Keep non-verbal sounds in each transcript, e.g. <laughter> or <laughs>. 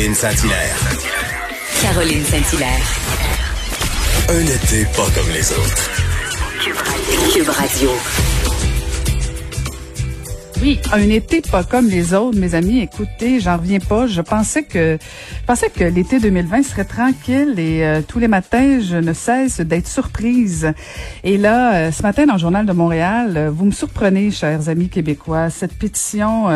Caroline Saint-Hilaire. Caroline Saint-Hilaire. Un été pas comme les autres. Cube Radio. Oui, un été pas comme les autres, mes amis. Écoutez, j'en reviens pas. Je pensais que, pensais que l'été 2020 serait tranquille et euh, tous les matins, je ne cesse d'être surprise. Et là, euh, ce matin dans le journal de Montréal, euh, vous me surprenez, chers amis québécois. Cette pétition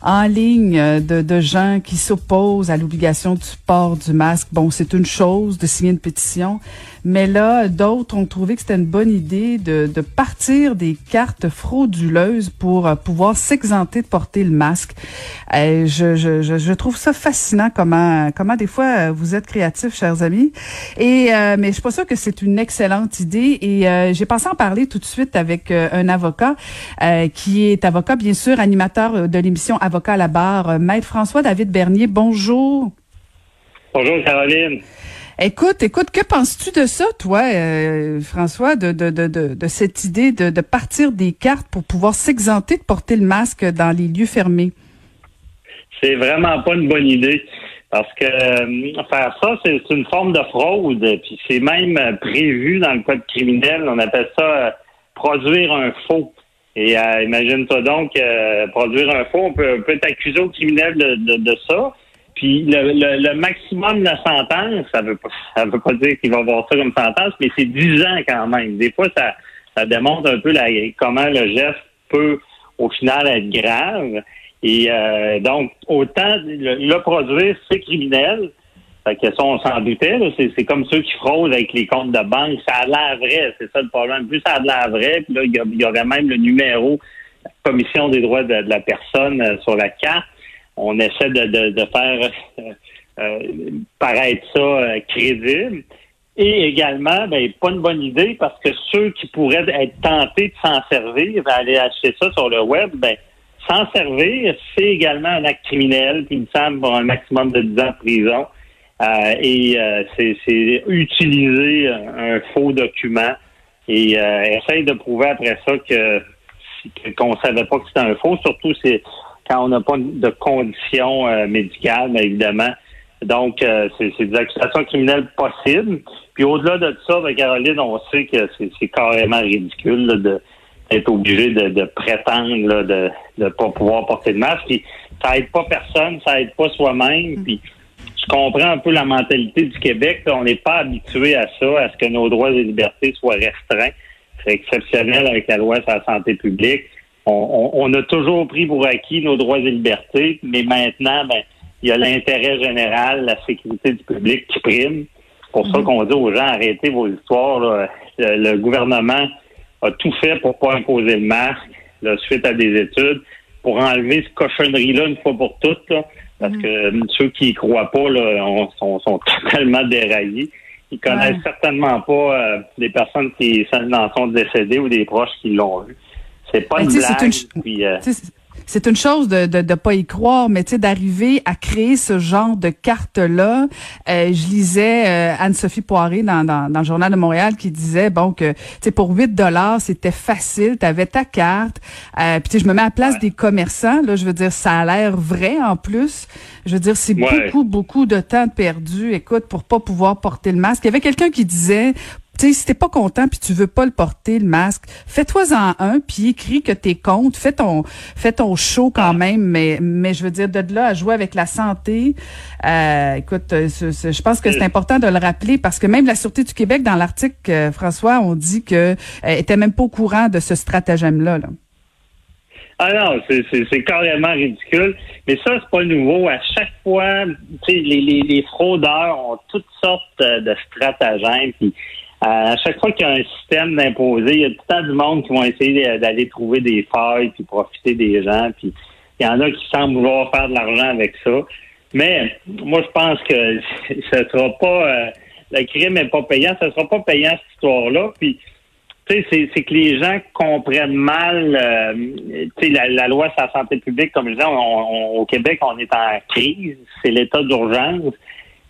en ligne de, de gens qui s'opposent à l'obligation du port du masque. Bon, c'est une chose de signer une pétition, mais là, d'autres ont trouvé que c'était une bonne idée de, de partir des cartes frauduleuses pour pouvoir s'exenter de porter le masque. Euh, je, je, je, trouve ça fascinant comment comment des fois euh, vous êtes créatifs, chers amis. Et euh, mais je suis pas sûre que c'est une excellente idée. Et j'ai pensé en parler tout de suite avec un avocat qui est avocat, bien sûr, animateur de l'émission Avocat à la barre, Maître François David Bernier. Bonjour. Bonjour Caroline. Écoute, écoute, que penses-tu de ça, toi, euh, François, de, de, de, de, cette idée de, de partir des cartes pour pouvoir s'exenter de porter le masque dans les lieux fermés? C'est vraiment pas une bonne idée. Parce que euh, faire ça, c'est une forme de fraude. Puis c'est même prévu dans le code criminel. On appelle ça euh, produire un faux. Et imagine-toi donc, produire un faux, on peut, peut être accusé au criminel de, de ça. Puis le, maximum de la sentence, ça veut pas, ça veut pas dire qu'il va avoir ça comme sentence, mais c'est 10 ans quand même. Des fois, ça, ça démontre un peu la, comment le geste peut, au final, être grave. Et euh, donc, autant le, produire, c'est criminel. Fait que ça, on s'en doutait. C'est, comme ceux qui fraudent avec les comptes de banque. Ça a l'air vrai, c'est ça le problème. Plus ça a l'air vrai, puis là, il y, aurait même le numéro la Commission des droits de la personne euh, sur la carte on essaie de, faire euh, euh, paraître ça euh, crédible. Et également, ben, pas une bonne idée parce que ceux qui pourraient être tentés de s'en servir, aller acheter ça sur le web, ben, s'en servir, c'est également un acte criminel, qui me semble pour un maximum de 10 ans de prison. et c'est utiliser un faux document et essayer de prouver après ça que qu'on savait pas que c'était un faux. Surtout, c'est quand on n'a pas de conditions euh, médicales, évidemment. Donc, euh, c'est des accusations criminelles possibles. Puis au-delà de ça, ben, Caroline, on sait que c'est carrément ridicule d'être obligé de, prétendre de ne pas pouvoir porter de masque. Puis ça aide pas personne, ça aide pas soi-même. Puis je comprends un peu la mentalité du Québec. On n'est pas habitué à ça, à ce que nos droits et libertés soient restreints. C'est exceptionnel avec la loi sur la santé publique on, a toujours pris pour acquis nos droits et libertés, mais maintenant, ben, il y a l'intérêt général, la sécurité du public qui prime. C'est pour ça mhm. qu'on dit aux gens arrêtez vos histoires. Le, gouvernement a tout fait pour pas imposer le masque, suite à des études, pour enlever ce cochonnerie-là une fois pour toutes. parce mhm. que ceux qui y croient pas là, sont, <laughs> totalement déraillés. Ils connaissent certainement pas euh, des personnes qui en sont décédées ou des proches qui l'ont vu. C'est pas une blague. C'est une chose de de, de pas y croire, mais tu sais d'arriver à créer ce genre de carte là. Euh, je lisais euh, Anne-Sophie Poiré dans, dans, dans le journal de Montréal qui disait bon que tu sais pour 8 dollars c'était facile, tu avais ta carte. Euh, puis je me mets à la place des commerçants là, je veux dire ça a l'air vrai en plus. Je veux dire c'est beaucoup beaucoup de temps perdu. Écoute pour pas pouvoir porter le masque. Il y avait quelqu'un qui disait tu sais, si t'es pas content puis tu veux pas le porter le masque, fais-toi-en un puis écris que t'es contre, fais ton fais ton show quand même, mais mais je veux dire de là à jouer avec la santé, euh, écoute, euh, je pense que c'est important de le rappeler parce que même la sûreté du Québec dans l'article euh, François, on dit que était même pas au courant de ce stratagème là. Ah non, c'est carrément ridicule. Mais ça, c'est pas nouveau. À chaque fois, les, les, les fraudeurs ont toutes sortes de stratagèmes. Puis à chaque fois qu'il y a un système d'imposer, il y a tout le temps du monde qui vont essayer d'aller trouver des failles puis profiter des gens. Puis il y en a qui semblent vouloir faire de l'argent avec ça. Mais moi, je pense que <laughs> ce sera pas euh, le crime n'est pas payant, ce sera pas payant cette histoire-là. Puis tu sais, c'est que les gens comprennent mal euh, la, la, loi sur la santé publique, comme je disais, au Québec, on est en crise, c'est l'état d'urgence.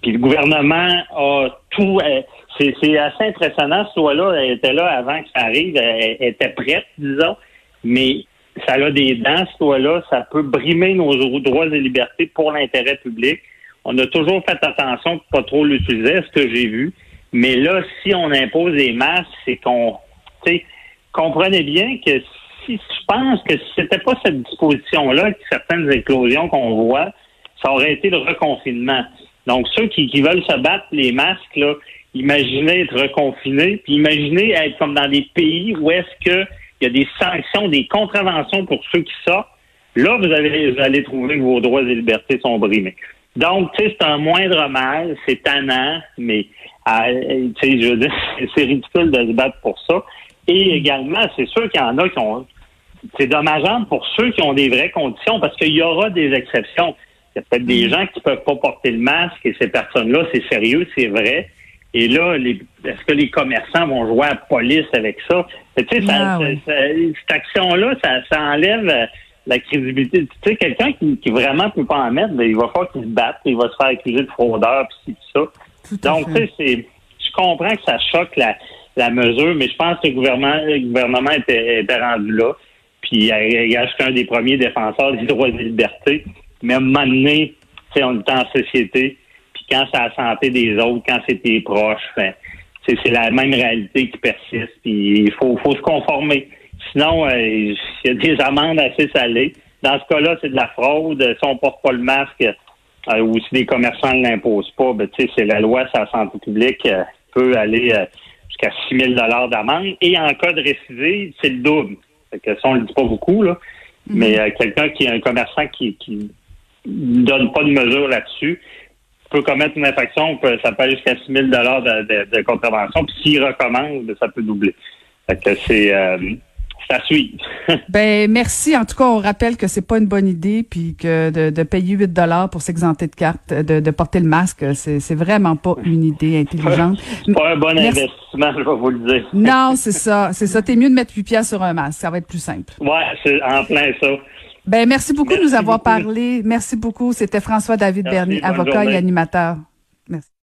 Puis le gouvernement a tout. Euh, c'est assez impressionnant. Ce loi-là, elle était là avant que ça arrive. Elle, était prête, disons. Mais ça a des dents, ce loi-là. Ça peut brimer nos droits et libertés pour l'intérêt public. on a toujours fait attention de pas trop l'utiliser, ce que j'ai vu. Mais là, si on impose des masques, c'est qu'on, comprenez bien que si je pense que si c'était pas cette disposition-là, certaines éclosions qu'on voit, ça aurait été le reconfinement. Donc, ceux qui, qui veulent se battre les masques, là, imaginez être reconfinés, puis imaginez être comme dans des pays où est-ce que il y a des sanctions, des contraventions pour ceux qui sortent. Là, vous, avez, vous allez trouver que vos droits et libertés sont brimés. Donc, tu sais, c'est un moindre mal, c'est tannant, mais ah, tu sais, je veux dire, <laughs> c'est ridicule de se battre pour ça. Et également, c'est sûr qu'il y en a qui ont. C'est dommageable pour ceux qui ont des vraies conditions parce qu'il y aura des exceptions. Il y a peut-être des mm. gens qui peuvent pas porter le masque et ces personnes-là, c'est sérieux, c'est vrai. Et là, est-ce que les commerçants vont jouer à la police avec ça? Tu sais, ah cette action-là, ça, ça enlève la crédibilité. Tu sais, quelqu'un qui, qui vraiment peut pas en mettre, ben, il va falloir qu'il se batte, il va se faire accuser de fraudeur, puis ça. Donc, tu sais, c'est, je comprends que ça choque la, la mesure, mais je pense que le gouvernement, le gouvernement était, était rendu là. Puis, il a un des premiers défenseurs des droits et des libertés. Mais à un moment donné, tu sais, on est en société, puis quand c'est la santé des autres, quand c'est tes proches, ben, c'est la même réalité qui persiste, puis il faut, faut se conformer. Sinon, euh, il y a des amendes assez salées. Dans ce cas-là, c'est de la fraude. Si on porte pas le masque euh, ou si les commerçants ne l'imposent pas, ben, c'est la loi sur la santé publique euh, peut aller jusqu'à 6 000 d'amende. Et en cas de récidive, c'est le double. Fait que ça, on le dit pas beaucoup, là. Mm-hmm. Mais quelqu'un qui est un commerçant qui, qui donne pas de mesure là-dessus peut commettre une infraction, ça peut aller jusqu'à 6 000 de, de, contravention. Puis s'il recommence, ben, ça peut doubler. Fait que c'est ça suit. <laughs> ben merci. En tout cas, on rappelle que c'est pas une bonne idée, puis que de, payer 8 dollars pour s'exenter de carte, de, porter le masque, c'est vraiment pas une idée intelligente. <laughs> C'est pas un bon investissement, je vais vous le dire. non, c'est ça, c'est ça. T'es mieux de mettre 8 pièces sur un masque, ça va être plus simple. Ouais, c'est en plein ça. Ben merci beaucoup de nous avoir parlé. Merci beaucoup. C'était François David Bernier, avocat et animateur.